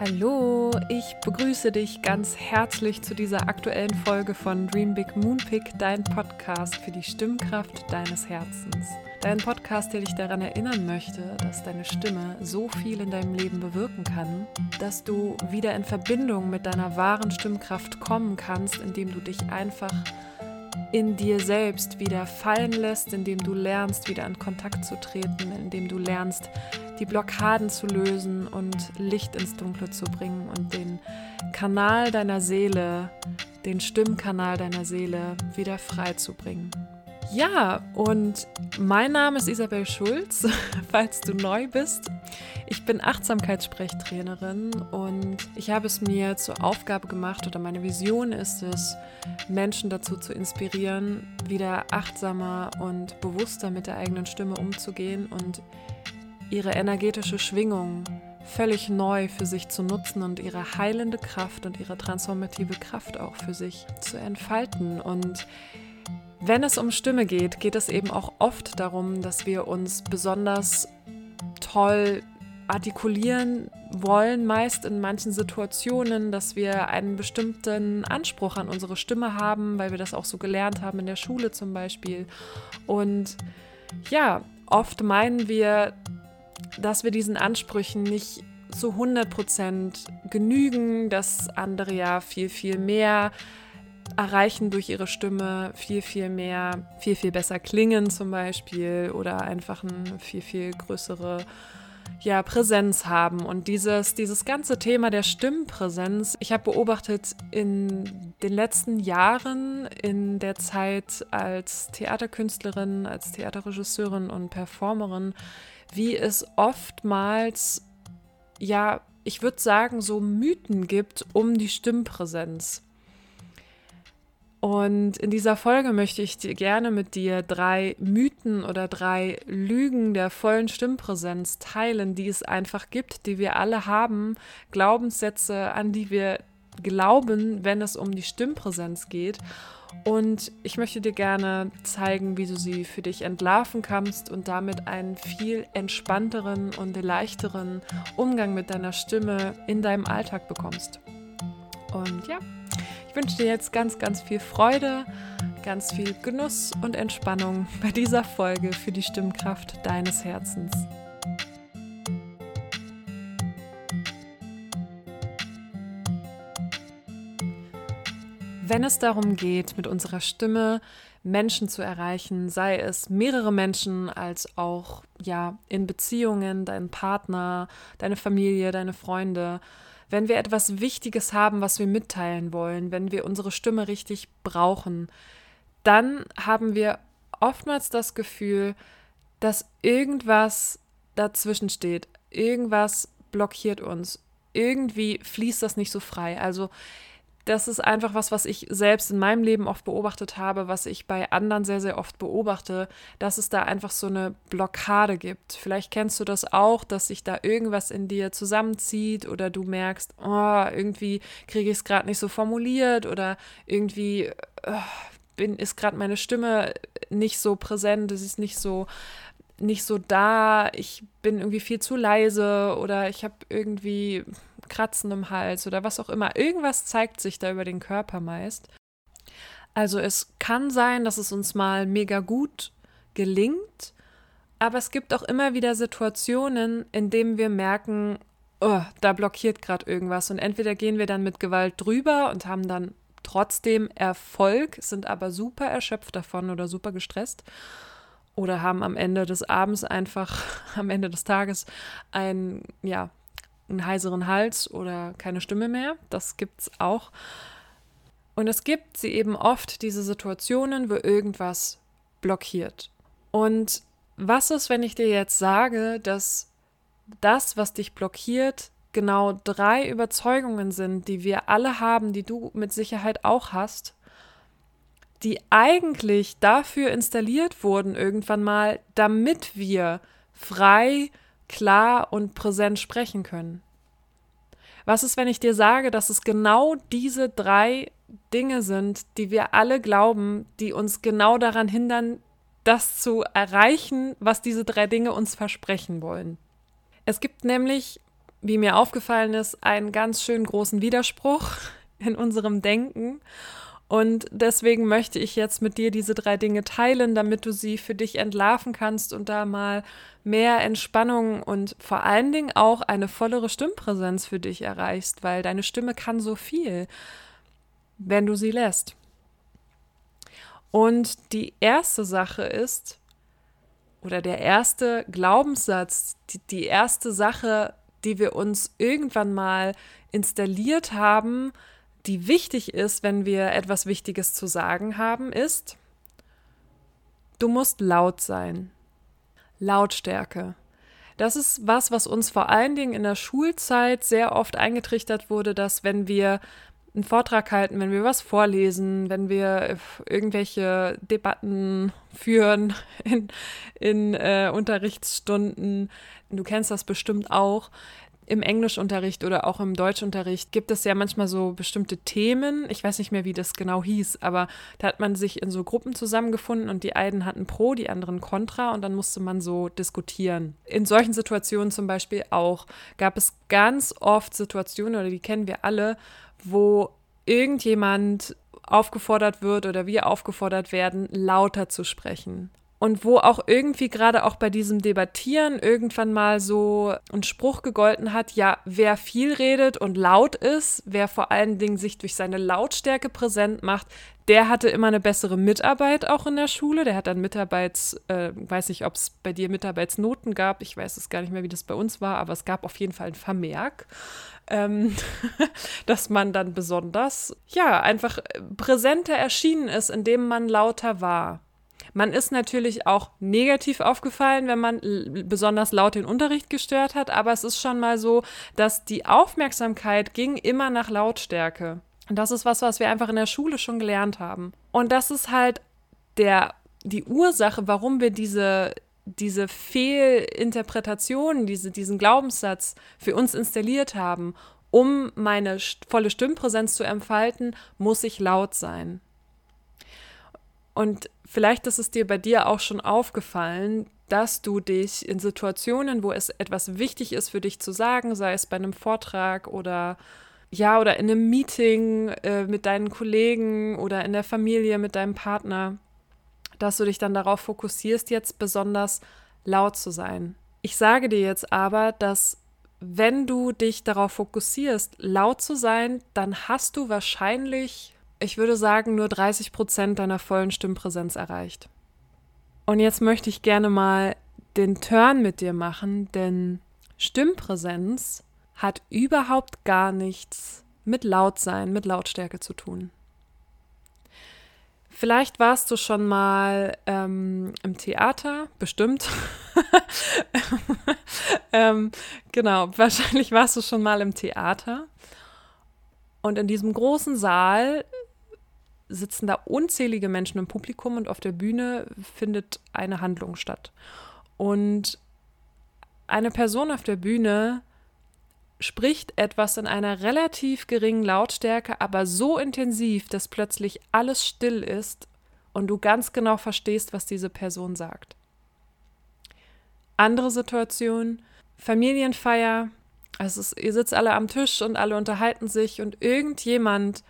Hallo, ich begrüße dich ganz herzlich zu dieser aktuellen Folge von Dream Big Moonpick, dein Podcast für die Stimmkraft deines Herzens. Dein Podcast, der dich daran erinnern möchte, dass deine Stimme so viel in deinem Leben bewirken kann, dass du wieder in Verbindung mit deiner wahren Stimmkraft kommen kannst, indem du dich einfach in dir selbst wieder fallen lässt, indem du lernst, wieder in Kontakt zu treten, indem du lernst, die Blockaden zu lösen und Licht ins Dunkle zu bringen und den Kanal deiner Seele, den Stimmkanal deiner Seele wieder frei zu bringen. Ja, und mein Name ist Isabel Schulz, falls du neu bist. Ich bin Achtsamkeitssprechtrainerin und ich habe es mir zur Aufgabe gemacht oder meine Vision ist es, Menschen dazu zu inspirieren, wieder achtsamer und bewusster mit der eigenen Stimme umzugehen und ihre energetische Schwingung völlig neu für sich zu nutzen und ihre heilende Kraft und ihre transformative Kraft auch für sich zu entfalten. Und wenn es um Stimme geht, geht es eben auch oft darum, dass wir uns besonders toll artikulieren wollen, meist in manchen Situationen, dass wir einen bestimmten Anspruch an unsere Stimme haben, weil wir das auch so gelernt haben in der Schule zum Beispiel. Und ja, oft meinen wir, dass wir diesen Ansprüchen nicht zu 100% genügen, dass andere ja viel, viel mehr erreichen durch ihre Stimme viel, viel mehr, viel, viel besser klingen zum Beispiel oder einfach eine viel, viel größere ja, Präsenz haben. Und dieses, dieses ganze Thema der Stimmpräsenz, ich habe beobachtet in den letzten Jahren, in der Zeit als Theaterkünstlerin, als Theaterregisseurin und Performerin, wie es oftmals, ja, ich würde sagen, so Mythen gibt um die Stimmpräsenz. Und in dieser Folge möchte ich dir gerne mit dir drei Mythen oder drei Lügen der vollen Stimmpräsenz teilen, die es einfach gibt, die wir alle haben, Glaubenssätze, an die wir glauben, wenn es um die Stimmpräsenz geht. Und ich möchte dir gerne zeigen, wie du sie für dich entlarven kannst und damit einen viel entspannteren und leichteren Umgang mit deiner Stimme in deinem Alltag bekommst. Und ja, ich wünsche dir jetzt ganz, ganz viel Freude, ganz viel Genuss und Entspannung bei dieser Folge für die Stimmkraft deines Herzens. Wenn es darum geht, mit unserer Stimme Menschen zu erreichen, sei es mehrere Menschen als auch ja in Beziehungen, deinen Partner, deine Familie, deine Freunde, wenn wir etwas Wichtiges haben, was wir mitteilen wollen, wenn wir unsere Stimme richtig brauchen, dann haben wir oftmals das Gefühl, dass irgendwas dazwischen steht, irgendwas blockiert uns, irgendwie fließt das nicht so frei. Also das ist einfach was, was ich selbst in meinem Leben oft beobachtet habe, was ich bei anderen sehr, sehr oft beobachte, dass es da einfach so eine Blockade gibt. Vielleicht kennst du das auch, dass sich da irgendwas in dir zusammenzieht oder du merkst, oh, irgendwie kriege ich es gerade nicht so formuliert oder irgendwie oh, bin, ist gerade meine Stimme nicht so präsent, es ist nicht so nicht so da, ich bin irgendwie viel zu leise oder ich habe irgendwie Kratzen im Hals oder was auch immer. Irgendwas zeigt sich da über den Körper meist. Also es kann sein, dass es uns mal mega gut gelingt, aber es gibt auch immer wieder Situationen, in denen wir merken, oh, da blockiert gerade irgendwas und entweder gehen wir dann mit Gewalt drüber und haben dann trotzdem Erfolg, sind aber super erschöpft davon oder super gestresst oder haben am Ende des Abends einfach, am Ende des Tages ein, ja, einen heiseren Hals oder keine Stimme mehr. Das gibt es auch. Und es gibt sie eben oft, diese Situationen, wo irgendwas blockiert. Und was ist, wenn ich dir jetzt sage, dass das, was dich blockiert, genau drei Überzeugungen sind, die wir alle haben, die du mit Sicherheit auch hast, die eigentlich dafür installiert wurden irgendwann mal, damit wir frei klar und präsent sprechen können. Was ist, wenn ich dir sage, dass es genau diese drei Dinge sind, die wir alle glauben, die uns genau daran hindern, das zu erreichen, was diese drei Dinge uns versprechen wollen? Es gibt nämlich wie mir aufgefallen ist, einen ganz schön großen Widerspruch in unserem Denken. Und deswegen möchte ich jetzt mit dir diese drei Dinge teilen, damit du sie für dich entlarven kannst und da mal mehr Entspannung und vor allen Dingen auch eine vollere Stimmpräsenz für dich erreichst, weil deine Stimme kann so viel, wenn du sie lässt. Und die erste Sache ist, oder der erste Glaubenssatz, die, die erste Sache, die wir uns irgendwann mal installiert haben, die wichtig ist, wenn wir etwas Wichtiges zu sagen haben, ist, du musst laut sein. Lautstärke. Das ist was, was uns vor allen Dingen in der Schulzeit sehr oft eingetrichtert wurde, dass wenn wir einen Vortrag halten, wenn wir was vorlesen, wenn wir irgendwelche Debatten führen in, in äh, Unterrichtsstunden. Du kennst das bestimmt auch. Im Englischunterricht oder auch im Deutschunterricht gibt es ja manchmal so bestimmte Themen. Ich weiß nicht mehr, wie das genau hieß, aber da hat man sich in so Gruppen zusammengefunden und die einen hatten Pro, die anderen Contra und dann musste man so diskutieren. In solchen Situationen zum Beispiel auch gab es ganz oft Situationen, oder die kennen wir alle, wo irgendjemand aufgefordert wird oder wir aufgefordert werden, lauter zu sprechen. Und wo auch irgendwie gerade auch bei diesem Debattieren irgendwann mal so ein Spruch gegolten hat, ja, wer viel redet und laut ist, wer vor allen Dingen sich durch seine Lautstärke präsent macht, der hatte immer eine bessere Mitarbeit auch in der Schule. Der hat dann Mitarbeits, äh, weiß nicht, ob es bei dir Mitarbeitsnoten gab. Ich weiß es gar nicht mehr, wie das bei uns war, aber es gab auf jeden Fall ein Vermerk ähm, dass man dann besonders, ja, einfach präsenter erschienen ist, indem man lauter war. Man ist natürlich auch negativ aufgefallen, wenn man besonders laut den Unterricht gestört hat, aber es ist schon mal so, dass die Aufmerksamkeit ging immer nach Lautstärke. Und das ist was, was wir einfach in der Schule schon gelernt haben. Und das ist halt der, die Ursache, warum wir diese, diese Fehlinterpretation, diese, diesen Glaubenssatz für uns installiert haben. Um meine volle Stimmpräsenz zu entfalten, muss ich laut sein. Und vielleicht ist es dir bei dir auch schon aufgefallen, dass du dich in Situationen, wo es etwas wichtig ist für dich zu sagen, sei es bei einem Vortrag oder ja, oder in einem Meeting äh, mit deinen Kollegen oder in der Familie mit deinem Partner, dass du dich dann darauf fokussierst, jetzt besonders laut zu sein. Ich sage dir jetzt aber, dass wenn du dich darauf fokussierst, laut zu sein, dann hast du wahrscheinlich, ich würde sagen, nur 30 Prozent deiner vollen Stimmpräsenz erreicht. Und jetzt möchte ich gerne mal den Turn mit dir machen, denn Stimmpräsenz hat überhaupt gar nichts mit Lautsein, mit Lautstärke zu tun. Vielleicht warst du schon mal ähm, im Theater, bestimmt. ähm, genau, wahrscheinlich warst du schon mal im Theater. Und in diesem großen Saal sitzen da unzählige Menschen im Publikum und auf der Bühne findet eine Handlung statt. Und eine Person auf der Bühne spricht etwas in einer relativ geringen Lautstärke, aber so intensiv, dass plötzlich alles still ist und du ganz genau verstehst, was diese Person sagt. Andere Situation, Familienfeier, also ihr sitzt alle am Tisch und alle unterhalten sich und irgendjemand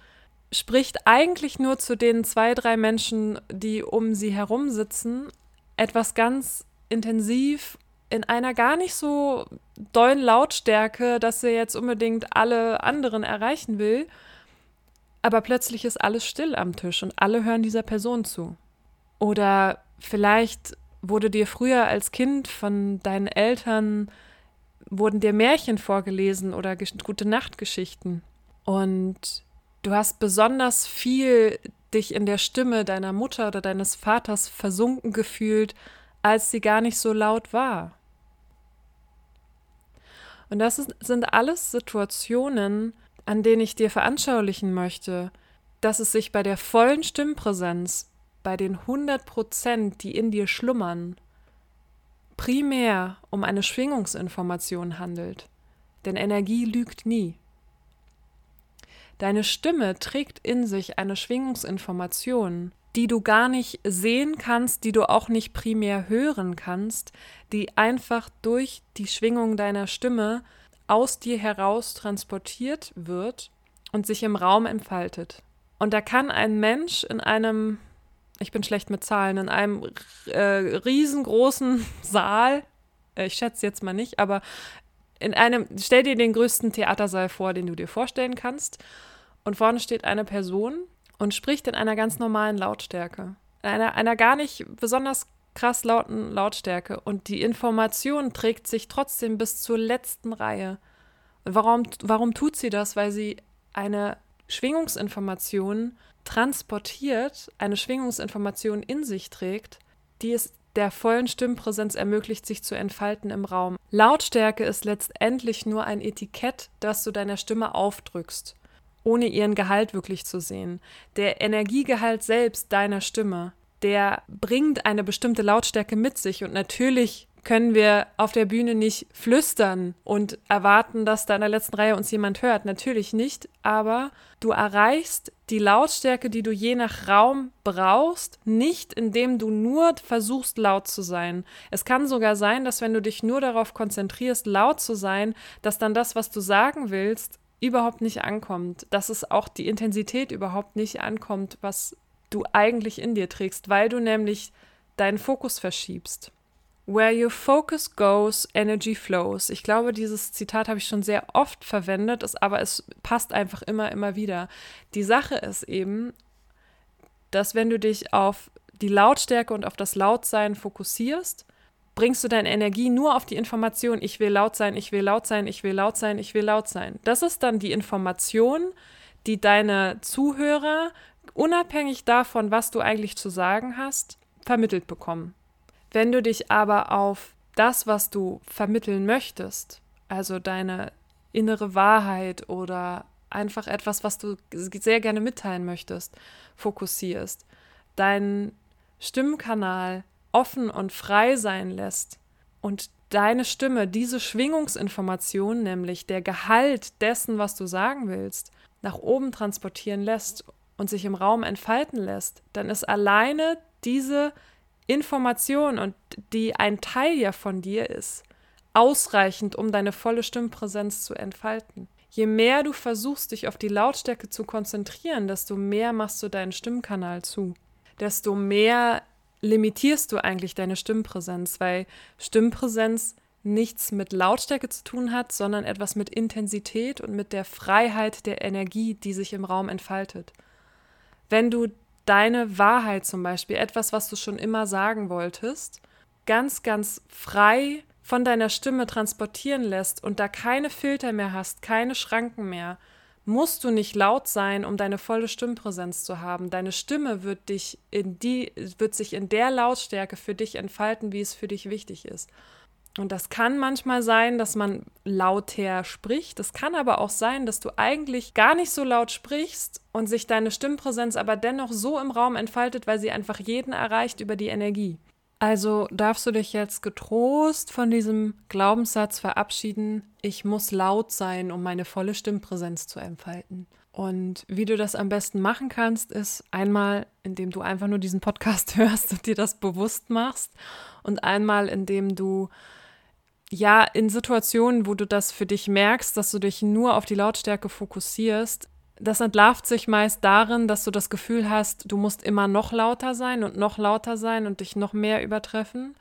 spricht eigentlich nur zu den zwei, drei Menschen, die um sie herum sitzen, etwas ganz intensiv in einer gar nicht so dollen Lautstärke, dass er jetzt unbedingt alle anderen erreichen will. Aber plötzlich ist alles still am Tisch und alle hören dieser Person zu. Oder vielleicht wurde dir früher als Kind von deinen Eltern wurden dir Märchen vorgelesen oder gute Nachtgeschichten und du hast besonders viel dich in der Stimme deiner Mutter oder deines Vaters versunken gefühlt, als sie gar nicht so laut war. Und das ist, sind alles Situationen, an denen ich dir veranschaulichen möchte, dass es sich bei der vollen Stimmpräsenz, bei den 100 Prozent, die in dir schlummern, primär um eine Schwingungsinformation handelt. Denn Energie lügt nie. Deine Stimme trägt in sich eine Schwingungsinformation, die du gar nicht sehen kannst, die du auch nicht primär hören kannst, die einfach durch die Schwingung deiner Stimme aus dir heraus transportiert wird und sich im Raum entfaltet. Und da kann ein Mensch in einem, ich bin schlecht mit Zahlen, in einem äh, riesengroßen Saal, äh, ich schätze jetzt mal nicht, aber in einem, stell dir den größten Theatersaal vor, den du dir vorstellen kannst. Und vorne steht eine Person und spricht in einer ganz normalen Lautstärke. In einer, einer gar nicht besonders krass lauten Lautstärke. Und die Information trägt sich trotzdem bis zur letzten Reihe. Warum, warum tut sie das? Weil sie eine Schwingungsinformation transportiert, eine Schwingungsinformation in sich trägt, die es der vollen Stimmpräsenz ermöglicht, sich zu entfalten im Raum. Lautstärke ist letztendlich nur ein Etikett, das du deiner Stimme aufdrückst, ohne ihren Gehalt wirklich zu sehen. Der Energiegehalt selbst deiner Stimme, der bringt eine bestimmte Lautstärke mit sich und natürlich können wir auf der Bühne nicht flüstern und erwarten, dass da in der letzten Reihe uns jemand hört. Natürlich nicht, aber du erreichst die Lautstärke, die du je nach Raum brauchst, nicht indem du nur versuchst, laut zu sein. Es kann sogar sein, dass wenn du dich nur darauf konzentrierst, laut zu sein, dass dann das, was du sagen willst, überhaupt nicht ankommt, dass es auch die Intensität überhaupt nicht ankommt, was du eigentlich in dir trägst, weil du nämlich deinen Fokus verschiebst. Where your focus goes, energy flows. Ich glaube, dieses Zitat habe ich schon sehr oft verwendet, ist, aber es passt einfach immer, immer wieder. Die Sache ist eben, dass wenn du dich auf die Lautstärke und auf das Lautsein fokussierst, bringst du deine Energie nur auf die Information, ich will laut sein, ich will laut sein, ich will laut sein, ich will laut sein. Das ist dann die Information, die deine Zuhörer, unabhängig davon, was du eigentlich zu sagen hast, vermittelt bekommen. Wenn du dich aber auf das, was du vermitteln möchtest, also deine innere Wahrheit oder einfach etwas, was du sehr gerne mitteilen möchtest, fokussierst, deinen Stimmkanal offen und frei sein lässt und deine Stimme diese Schwingungsinformation, nämlich der Gehalt dessen, was du sagen willst, nach oben transportieren lässt und sich im Raum entfalten lässt, dann ist alleine diese Information und die ein Teil ja von dir ist, ausreichend, um deine volle Stimmpräsenz zu entfalten. Je mehr du versuchst, dich auf die Lautstärke zu konzentrieren, desto mehr machst du deinen Stimmkanal zu. Desto mehr limitierst du eigentlich deine Stimmpräsenz, weil Stimmpräsenz nichts mit Lautstärke zu tun hat, sondern etwas mit Intensität und mit der Freiheit der Energie, die sich im Raum entfaltet. Wenn du deine Wahrheit zum Beispiel, etwas, was du schon immer sagen wolltest, ganz, ganz frei von deiner Stimme transportieren lässt und da keine Filter mehr hast, keine Schranken mehr, musst du nicht laut sein, um deine volle Stimmpräsenz zu haben. Deine Stimme wird dich in die, wird sich in der Lautstärke für dich entfalten, wie es für dich wichtig ist. Und das kann manchmal sein, dass man lauter spricht. Es kann aber auch sein, dass du eigentlich gar nicht so laut sprichst und sich deine Stimmpräsenz aber dennoch so im Raum entfaltet, weil sie einfach jeden erreicht über die Energie. Also darfst du dich jetzt getrost von diesem Glaubenssatz verabschieden, ich muss laut sein, um meine volle Stimmpräsenz zu entfalten. Und wie du das am besten machen kannst, ist einmal, indem du einfach nur diesen Podcast hörst und dir das bewusst machst und einmal, indem du ja, in Situationen, wo du das für dich merkst, dass du dich nur auf die Lautstärke fokussierst, das entlarvt sich meist darin, dass du das Gefühl hast, du musst immer noch lauter sein und noch lauter sein und dich noch mehr übertreffen.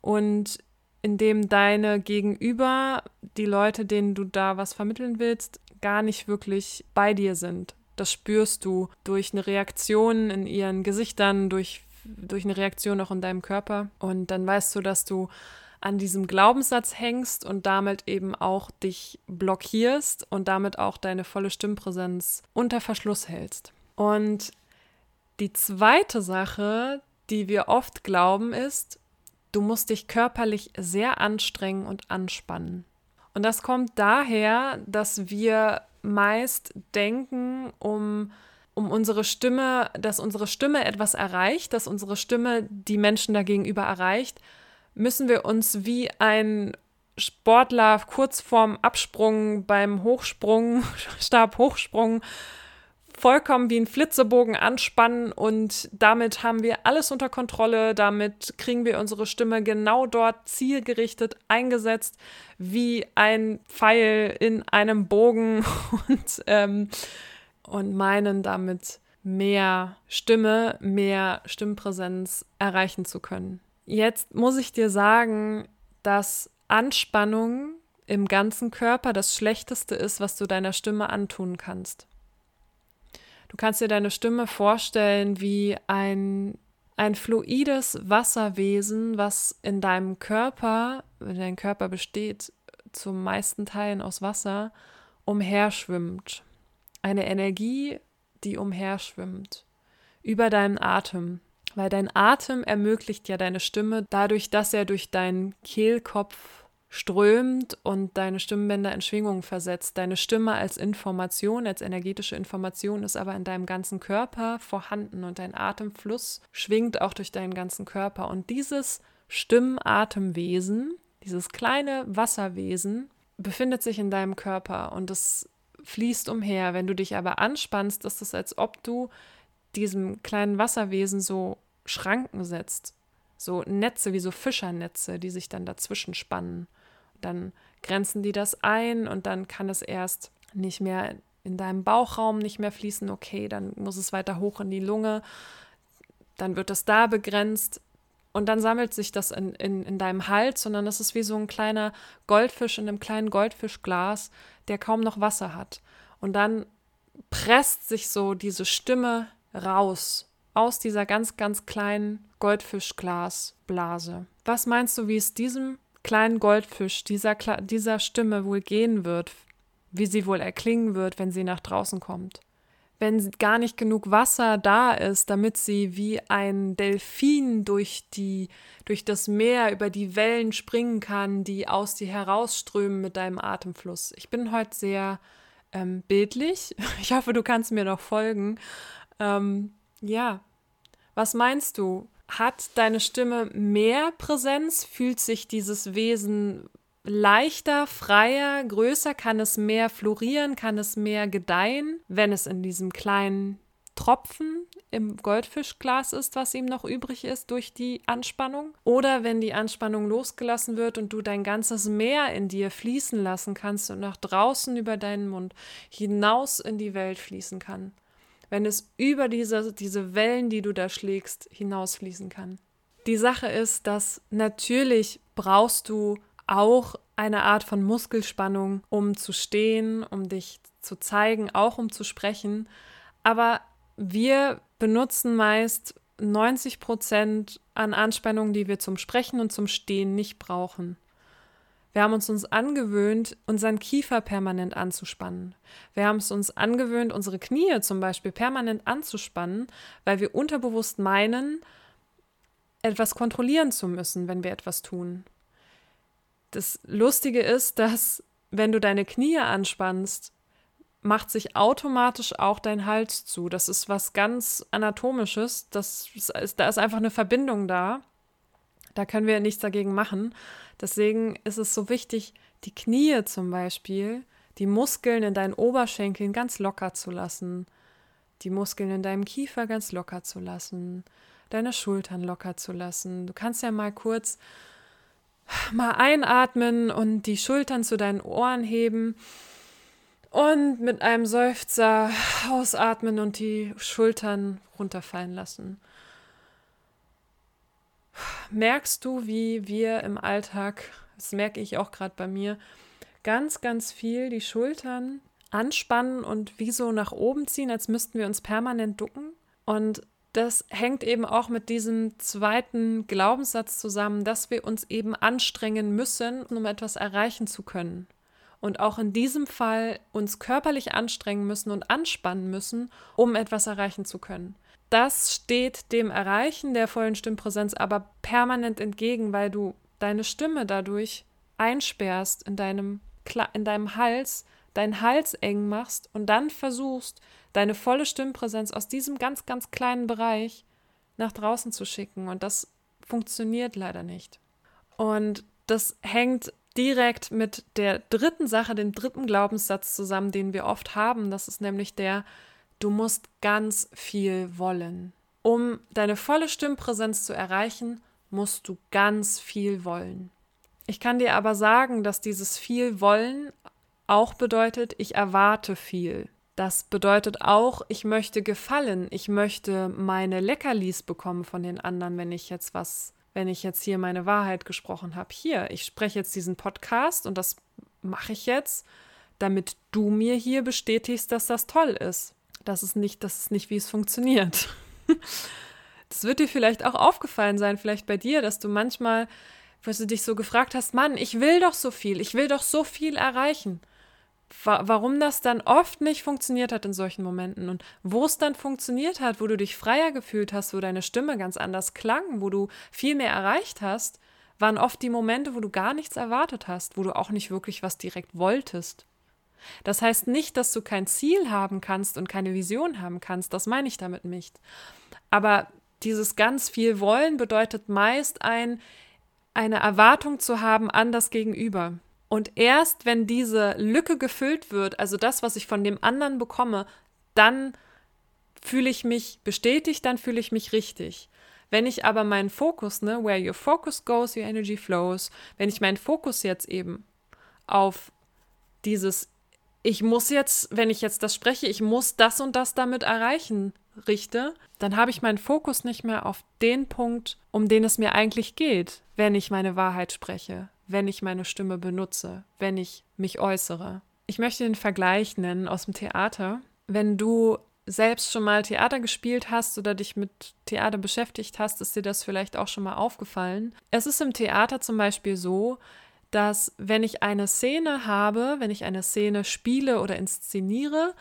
Und indem deine Gegenüber, die Leute, denen du da was vermitteln willst, gar nicht wirklich bei dir sind. Das spürst du durch eine Reaktion in ihren Gesichtern, durch, durch eine Reaktion auch in deinem Körper. Und dann weißt du, dass du an diesem Glaubenssatz hängst und damit eben auch dich blockierst und damit auch deine volle Stimmpräsenz unter Verschluss hältst. Und die zweite Sache, die wir oft glauben, ist, du musst dich körperlich sehr anstrengen und anspannen. Und das kommt daher, dass wir meist denken, um um unsere Stimme, dass unsere Stimme etwas erreicht, dass unsere Stimme die Menschen dagegenüber erreicht, müssen wir uns wie ein Sportler kurz vorm Absprung beim Hochsprung, Stabhochsprung vollkommen wie ein Flitzebogen anspannen und damit haben wir alles unter Kontrolle. Damit kriegen wir unsere Stimme genau dort zielgerichtet eingesetzt, wie ein Pfeil in einem Bogen und, ähm, und meinen damit mehr Stimme, mehr Stimmpräsenz erreichen zu können. Jetzt muss ich dir sagen, dass Anspannung im ganzen Körper das Schlechteste ist, was du deiner Stimme antun kannst. Du kannst dir deine Stimme vorstellen wie ein, ein fluides Wasserwesen, was in deinem Körper, wenn dein Körper besteht, zum meisten Teilen aus Wasser, umherschwimmt. Eine Energie, die umherschwimmt über deinen Atem weil dein Atem ermöglicht ja deine Stimme dadurch, dass er durch deinen Kehlkopf strömt und deine Stimmbänder in Schwingungen versetzt. Deine Stimme als Information, als energetische Information ist aber in deinem ganzen Körper vorhanden und dein Atemfluss schwingt auch durch deinen ganzen Körper. Und dieses Stimmatemwesen, dieses kleine Wasserwesen, befindet sich in deinem Körper und es fließt umher. Wenn du dich aber anspannst, ist es, als ob du diesem kleinen Wasserwesen so Schranken setzt. So Netze wie so Fischernetze, die sich dann dazwischen spannen. Dann grenzen die das ein und dann kann es erst nicht mehr in deinem Bauchraum nicht mehr fließen. Okay, dann muss es weiter hoch in die Lunge. Dann wird es da begrenzt. Und dann sammelt sich das in, in, in deinem Hals, sondern das ist wie so ein kleiner Goldfisch in einem kleinen Goldfischglas, der kaum noch Wasser hat. Und dann presst sich so diese Stimme raus aus dieser ganz, ganz kleinen Goldfischglasblase. Was meinst du, wie es diesem kleinen Goldfisch, dieser, dieser Stimme wohl gehen wird, wie sie wohl erklingen wird, wenn sie nach draußen kommt? Wenn gar nicht genug Wasser da ist, damit sie wie ein Delfin durch, die, durch das Meer über die Wellen springen kann, die aus dir herausströmen mit deinem Atemfluss. Ich bin heute sehr ähm, bildlich. Ich hoffe, du kannst mir noch folgen. Ähm, ja, was meinst du? Hat deine Stimme mehr Präsenz? Fühlt sich dieses Wesen leichter, freier, größer? Kann es mehr florieren? Kann es mehr gedeihen, wenn es in diesem kleinen Tropfen im Goldfischglas ist, was ihm noch übrig ist durch die Anspannung? Oder wenn die Anspannung losgelassen wird und du dein ganzes Meer in dir fließen lassen kannst und nach draußen über deinen Mund hinaus in die Welt fließen kann? Wenn es über diese, diese Wellen, die du da schlägst, hinausfließen kann. Die Sache ist, dass natürlich brauchst du auch eine Art von Muskelspannung, um zu stehen, um dich zu zeigen, auch um zu sprechen. Aber wir benutzen meist 90 Prozent an Anspannung, die wir zum Sprechen und zum Stehen nicht brauchen. Wir haben uns uns angewöhnt, unseren Kiefer permanent anzuspannen. Wir haben es uns angewöhnt, unsere Knie zum Beispiel permanent anzuspannen, weil wir unterbewusst meinen, etwas kontrollieren zu müssen, wenn wir etwas tun. Das Lustige ist, dass wenn du deine Knie anspannst, macht sich automatisch auch dein Hals zu. Das ist was ganz Anatomisches. Das ist, da ist einfach eine Verbindung da. Da können wir nichts dagegen machen. Deswegen ist es so wichtig, die Knie zum Beispiel, die Muskeln in deinen Oberschenkeln ganz locker zu lassen, die Muskeln in deinem Kiefer ganz locker zu lassen, deine Schultern locker zu lassen. Du kannst ja mal kurz mal einatmen und die Schultern zu deinen Ohren heben und mit einem Seufzer ausatmen und die Schultern runterfallen lassen merkst du, wie wir im Alltag, das merke ich auch gerade bei mir, ganz, ganz viel die Schultern anspannen und wie so nach oben ziehen, als müssten wir uns permanent ducken. Und das hängt eben auch mit diesem zweiten Glaubenssatz zusammen, dass wir uns eben anstrengen müssen, um etwas erreichen zu können. Und auch in diesem Fall uns körperlich anstrengen müssen und anspannen müssen, um etwas erreichen zu können das steht dem Erreichen der vollen Stimmpräsenz aber permanent entgegen, weil du deine Stimme dadurch einsperrst in deinem, in deinem Hals, deinen Hals eng machst und dann versuchst, deine volle Stimmpräsenz aus diesem ganz, ganz kleinen Bereich nach draußen zu schicken. Und das funktioniert leider nicht. Und das hängt direkt mit der dritten Sache, dem dritten Glaubenssatz zusammen, den wir oft haben. Das ist nämlich der, Du musst ganz viel wollen. Um deine volle Stimmpräsenz zu erreichen, musst du ganz viel wollen. Ich kann dir aber sagen, dass dieses viel wollen auch bedeutet, ich erwarte viel. Das bedeutet auch, ich möchte gefallen, ich möchte meine Leckerlis bekommen von den anderen, wenn ich jetzt was, wenn ich jetzt hier meine Wahrheit gesprochen habe. Hier, ich spreche jetzt diesen Podcast und das mache ich jetzt, damit du mir hier bestätigst, dass das toll ist. Das ist nicht, das ist nicht, wie es funktioniert. Das wird dir vielleicht auch aufgefallen sein, vielleicht bei dir, dass du manchmal, dass du dich so gefragt hast, Mann, ich will doch so viel, ich will doch so viel erreichen warum das dann oft nicht funktioniert hat in solchen Momenten und wo es dann funktioniert hat, wo du dich freier gefühlt hast, wo deine Stimme ganz anders klang, wo du viel mehr erreicht hast, waren oft die Momente, wo du gar nichts erwartet hast, wo du auch nicht wirklich was direkt wolltest. Das heißt nicht, dass du kein Ziel haben kannst und keine Vision haben kannst, das meine ich damit nicht. Aber dieses ganz viel Wollen bedeutet meist ein, eine Erwartung zu haben an das Gegenüber. Und erst wenn diese Lücke gefüllt wird, also das, was ich von dem anderen bekomme, dann fühle ich mich bestätigt, dann fühle ich mich richtig. Wenn ich aber meinen Fokus, ne, where your focus goes, your energy flows, wenn ich meinen Fokus jetzt eben auf dieses, ich muss jetzt, wenn ich jetzt das spreche, ich muss das und das damit erreichen, richte, dann habe ich meinen Fokus nicht mehr auf den Punkt, um den es mir eigentlich geht, wenn ich meine Wahrheit spreche, wenn ich meine Stimme benutze, wenn ich mich äußere. Ich möchte den Vergleich nennen aus dem Theater. Wenn du selbst schon mal Theater gespielt hast oder dich mit Theater beschäftigt hast, ist dir das vielleicht auch schon mal aufgefallen. Es ist im Theater zum Beispiel so, dass wenn ich eine Szene habe, wenn ich eine Szene spiele oder inszeniere,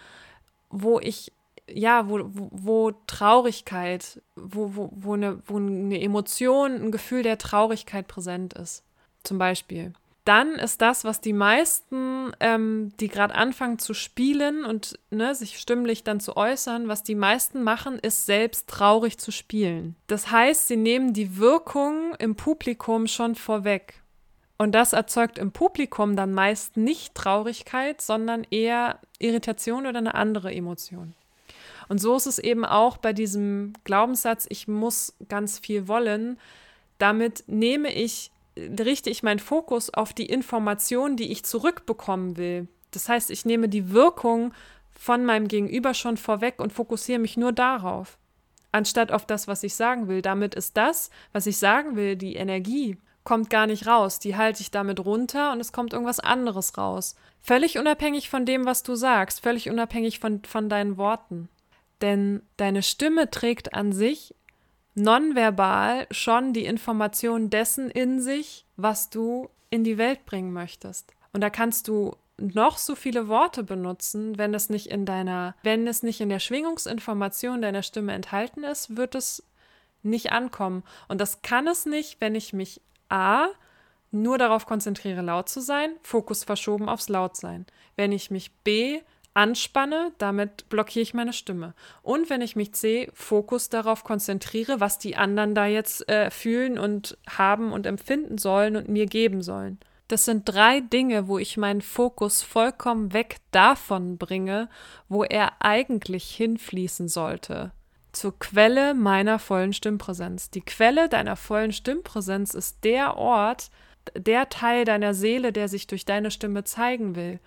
wo ich ja, wo, wo, wo Traurigkeit, wo, wo, wo, eine, wo eine Emotion, ein Gefühl der Traurigkeit präsent ist zum Beispiel. Dann ist das, was die meisten, ähm, die gerade anfangen zu spielen und ne, sich stimmlich dann zu äußern, was die meisten machen, ist selbst traurig zu spielen. Das heißt, sie nehmen die Wirkung im Publikum schon vorweg. Und das erzeugt im Publikum dann meist nicht Traurigkeit, sondern eher Irritation oder eine andere Emotion. Und so ist es eben auch bei diesem Glaubenssatz, ich muss ganz viel wollen. Damit nehme ich richte ich meinen Fokus auf die Information, die ich zurückbekommen will. Das heißt, ich nehme die Wirkung von meinem Gegenüber schon vorweg und fokussiere mich nur darauf, anstatt auf das, was ich sagen will. Damit ist das, was ich sagen will, die Energie, kommt gar nicht raus. Die halte ich damit runter und es kommt irgendwas anderes raus. Völlig unabhängig von dem, was du sagst, völlig unabhängig von, von deinen Worten. Denn deine Stimme trägt an sich nonverbal schon die Information dessen in sich, was du in die Welt bringen möchtest. Und da kannst du noch so viele Worte benutzen, wenn es nicht in deiner, wenn es nicht in der Schwingungsinformation deiner Stimme enthalten ist, wird es nicht ankommen. Und das kann es nicht, wenn ich mich A nur darauf konzentriere, laut zu sein, Fokus verschoben aufs Lautsein. Wenn ich mich B anspanne, damit blockiere ich meine Stimme. Und wenn ich mich C, Fokus darauf konzentriere, was die anderen da jetzt äh, fühlen und haben und empfinden sollen und mir geben sollen. Das sind drei Dinge, wo ich meinen Fokus vollkommen weg davon bringe, wo er eigentlich hinfließen sollte. Zur Quelle meiner vollen Stimmpräsenz. Die Quelle deiner vollen Stimmpräsenz ist der Ort, der Teil deiner Seele, der sich durch deine Stimme zeigen will.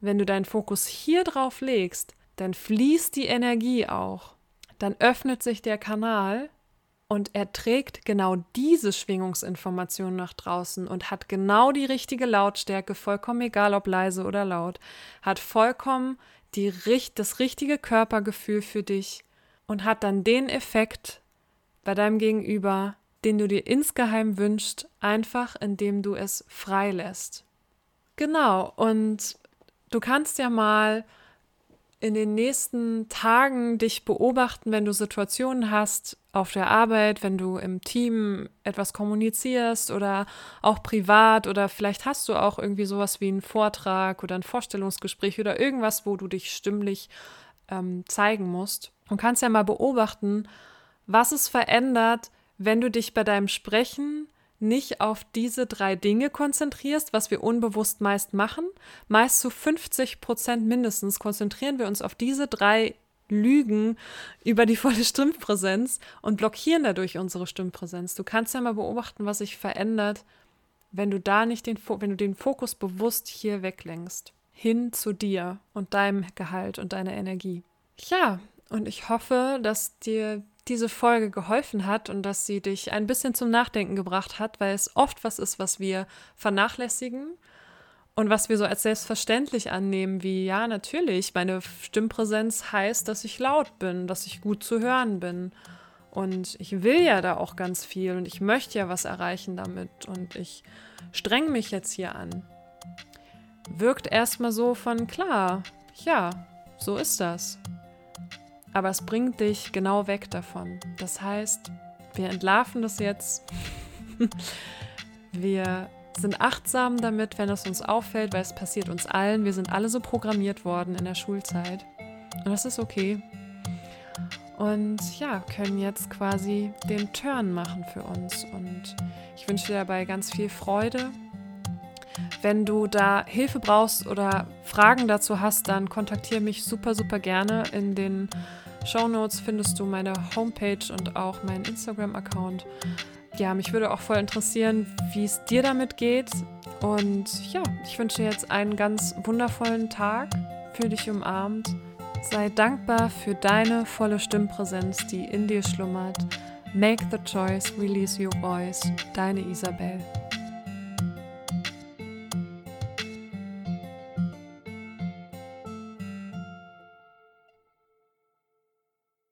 Wenn du deinen Fokus hier drauf legst, dann fließt die Energie auch. Dann öffnet sich der Kanal und er trägt genau diese Schwingungsinformation nach draußen und hat genau die richtige Lautstärke, vollkommen egal ob leise oder laut, hat vollkommen die, das richtige Körpergefühl für dich und hat dann den Effekt bei deinem Gegenüber, den du dir insgeheim wünschst, einfach indem du es freilässt. Genau, und du kannst ja mal in den nächsten Tagen dich beobachten, wenn du Situationen hast auf der Arbeit, wenn du im Team etwas kommunizierst oder auch privat oder vielleicht hast du auch irgendwie sowas wie einen Vortrag oder ein Vorstellungsgespräch oder irgendwas, wo du dich stimmlich ähm, zeigen musst. Und kannst ja mal beobachten, was es verändert, wenn du dich bei deinem Sprechen nicht auf diese drei Dinge konzentrierst, was wir unbewusst meist machen, meist zu 50 Prozent mindestens konzentrieren wir uns auf diese drei lügen über die volle Stimmpräsenz und blockieren dadurch unsere Stimmpräsenz. Du kannst ja mal beobachten, was sich verändert, wenn du da nicht den, wenn du den Fokus bewusst hier weglenkst, hin zu dir und deinem Gehalt und deiner Energie. Ja, und ich hoffe, dass dir diese Folge geholfen hat und dass sie dich ein bisschen zum Nachdenken gebracht hat, weil es oft was ist, was wir vernachlässigen und was wir so als selbstverständlich annehmen, wie ja, natürlich, meine Stimmpräsenz heißt, dass ich laut bin, dass ich gut zu hören bin. Und ich will ja da auch ganz viel und ich möchte ja was erreichen damit und ich streng mich jetzt hier an. Wirkt erstmal so von klar, ja, so ist das. Aber es bringt dich genau weg davon. Das heißt, wir entlarven das jetzt. wir sind achtsam damit, wenn es uns auffällt, weil es passiert uns allen. Wir sind alle so programmiert worden in der Schulzeit. Und das ist okay. Und ja, können jetzt quasi den Turn machen für uns. Und ich wünsche dir dabei ganz viel Freude. Wenn du da Hilfe brauchst oder Fragen dazu hast, dann kontaktiere mich super, super gerne. In den Show Notes findest du meine Homepage und auch meinen Instagram-Account ja, mich würde auch voll interessieren, wie es dir damit geht. Und ja, ich wünsche dir jetzt einen ganz wundervollen Tag. Fühl dich umarmt. Sei dankbar für deine volle Stimmpräsenz, die in dir schlummert. Make the choice, release your voice. Deine Isabel.